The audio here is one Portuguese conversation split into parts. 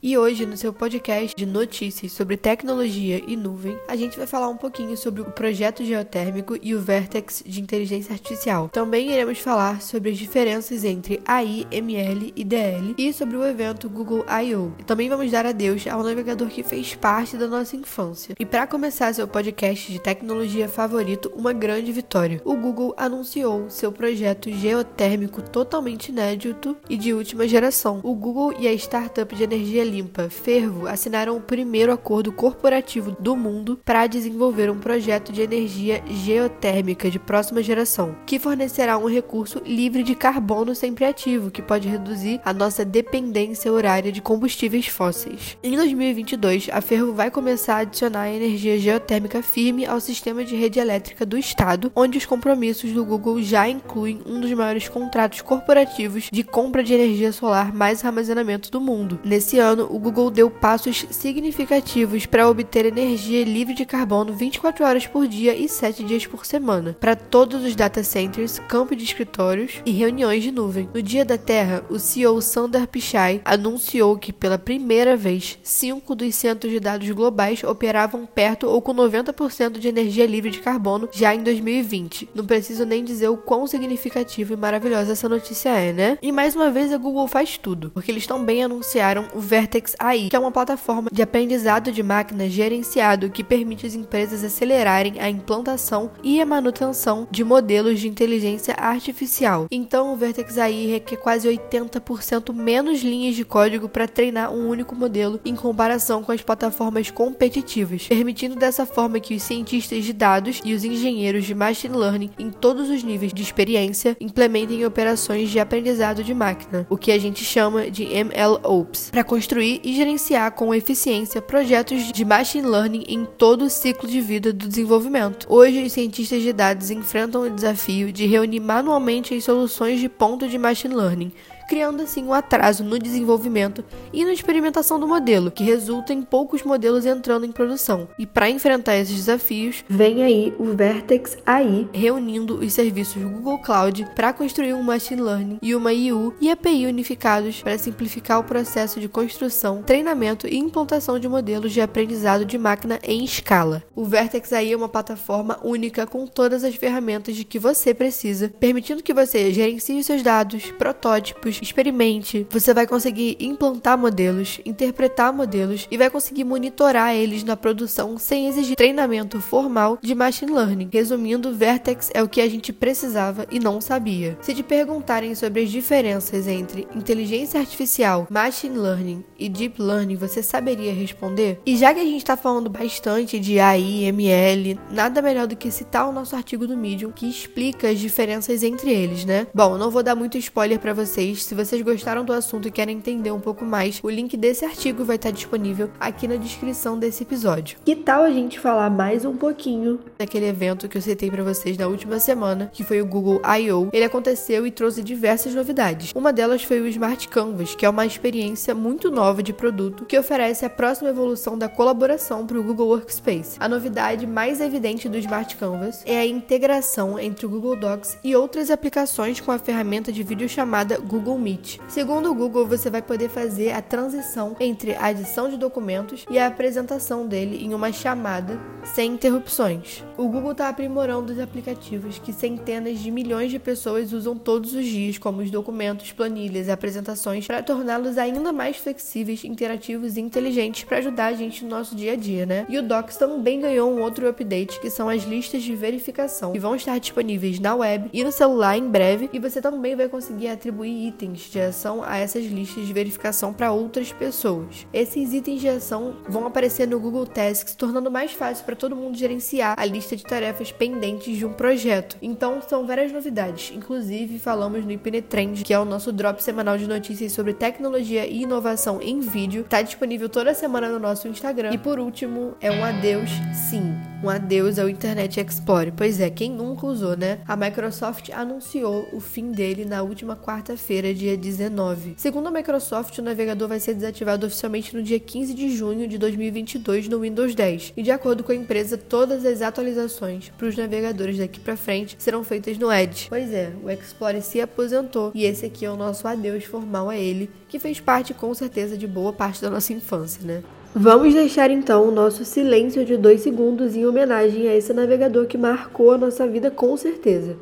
E hoje, no seu podcast de notícias sobre tecnologia e nuvem, a gente vai falar um pouquinho sobre o projeto geotérmico e o Vertex de inteligência artificial. Também iremos falar sobre as diferenças entre AI, ML e DL e sobre o evento Google I.O. Também vamos dar adeus ao navegador que fez parte da nossa infância. E para começar seu podcast de tecnologia favorito, uma grande vitória. O Google anunciou seu projeto geotérmico totalmente inédito e de última geração. O Google e a startup de energia limpa, Fervo, assinaram o primeiro acordo corporativo do mundo para desenvolver um projeto de energia geotérmica de próxima geração, que fornecerá um recurso livre de carbono sempre ativo, que pode reduzir a nossa dependência horária de combustíveis fósseis. Em 2022, a Fervo vai começar a adicionar energia geotérmica firme ao sistema de rede elétrica do estado, onde os compromissos do Google já incluem um dos maiores contratos corporativos de compra de energia solar mais armazenamento do mundo. Nesse ano, ano, o Google deu passos significativos para obter energia livre de carbono 24 horas por dia e 7 dias por semana, para todos os data centers, campos de escritórios e reuniões de nuvem. No Dia da Terra, o CEO Sundar Pichai anunciou que, pela primeira vez, 5 dos centros de dados globais operavam perto ou com 90% de energia livre de carbono já em 2020. Não preciso nem dizer o quão significativo e maravilhosa essa notícia é, né? E mais uma vez a Google faz tudo, porque eles também anunciaram o Ver Vertex AI, que é uma plataforma de aprendizado de máquina gerenciado que permite às empresas acelerarem a implantação e a manutenção de modelos de inteligência artificial. Então, o Vertex AI requer quase 80% menos linhas de código para treinar um único modelo em comparação com as plataformas competitivas, permitindo dessa forma que os cientistas de dados e os engenheiros de machine learning em todos os níveis de experiência implementem operações de aprendizado de máquina, o que a gente chama de MLOps, para construir construir e gerenciar com eficiência projetos de machine learning em todo o ciclo de vida do desenvolvimento. Hoje, os cientistas de dados enfrentam o desafio de reunir manualmente as soluções de ponto de machine learning criando assim um atraso no desenvolvimento e na experimentação do modelo, que resulta em poucos modelos entrando em produção. E para enfrentar esses desafios, vem aí o Vertex AI, reunindo os serviços Google Cloud para construir um machine learning e uma IU e API unificados para simplificar o processo de construção, treinamento e implantação de modelos de aprendizado de máquina em escala. O Vertex AI é uma plataforma única com todas as ferramentas de que você precisa, permitindo que você gerencie seus dados, protótipos, experimente. Você vai conseguir implantar modelos, interpretar modelos e vai conseguir monitorar eles na produção sem exigir treinamento formal de machine learning. Resumindo, Vertex é o que a gente precisava e não sabia. Se te perguntarem sobre as diferenças entre inteligência artificial, machine learning e deep learning, você saberia responder? E já que a gente está falando bastante de AI, ML, nada melhor do que citar o nosso artigo do Medium que explica as diferenças entre eles, né? Bom, não vou dar muito spoiler para vocês, se vocês gostaram do assunto e querem entender um pouco mais, o link desse artigo vai estar disponível aqui na descrição desse episódio. Que tal a gente falar mais um pouquinho daquele evento que eu citei para vocês da última semana, que foi o Google I.O. Ele aconteceu e trouxe diversas novidades. Uma delas foi o Smart Canvas, que é uma experiência muito nova de produto que oferece a próxima evolução da colaboração para o Google Workspace. A novidade mais evidente do Smart Canvas é a integração entre o Google Docs e outras aplicações com a ferramenta de videochamada Google Meet. Segundo o Google, você vai poder fazer a transição entre a adição de documentos e a apresentação dele em uma chamada sem interrupções. O Google está aprimorando os aplicativos que centenas de milhões de pessoas usam todos os dias, como os documentos, planilhas e apresentações, para torná-los ainda mais flexíveis, interativos e inteligentes para ajudar a gente no nosso dia a dia, né? E o Docs também ganhou um outro update, que são as listas de verificação, que vão estar disponíveis na web e no celular em breve, e você também vai conseguir atribuir itens itens de ação a essas listas de verificação para outras pessoas. Esses itens de ação vão aparecer no Google Tasks, tornando mais fácil para todo mundo gerenciar a lista de tarefas pendentes de um projeto. Então, são várias novidades. Inclusive, falamos no IPN Trend, que é o nosso drop semanal de notícias sobre tecnologia e inovação em vídeo. Está disponível toda semana no nosso Instagram. E por último, é um adeus, sim Um adeus ao Internet Explorer. Pois é, quem nunca usou, né? A Microsoft anunciou o fim dele na última quarta-feira, dia 19. Segundo a Microsoft, o navegador vai ser desativado oficialmente no dia 15 de junho de 2022 no Windows 10. E de acordo com a empresa, todas as atualizações para os navegadores daqui para frente serão feitas no Edge. Pois é, o Explorer se aposentou e esse aqui é o nosso adeus formal a ele, que fez parte com certeza de boa parte da nossa infância, né? Vamos deixar então o nosso silêncio de dois segundos em homenagem a esse navegador que marcou a nossa vida com certeza.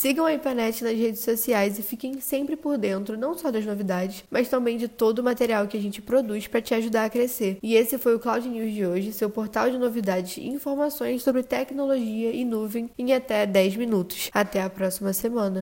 Sigam a Ipanet nas redes sociais e fiquem sempre por dentro, não só das novidades, mas também de todo o material que a gente produz para te ajudar a crescer. E esse foi o Cloud News de hoje, seu portal de novidades e informações sobre tecnologia e nuvem em até 10 minutos. Até a próxima semana.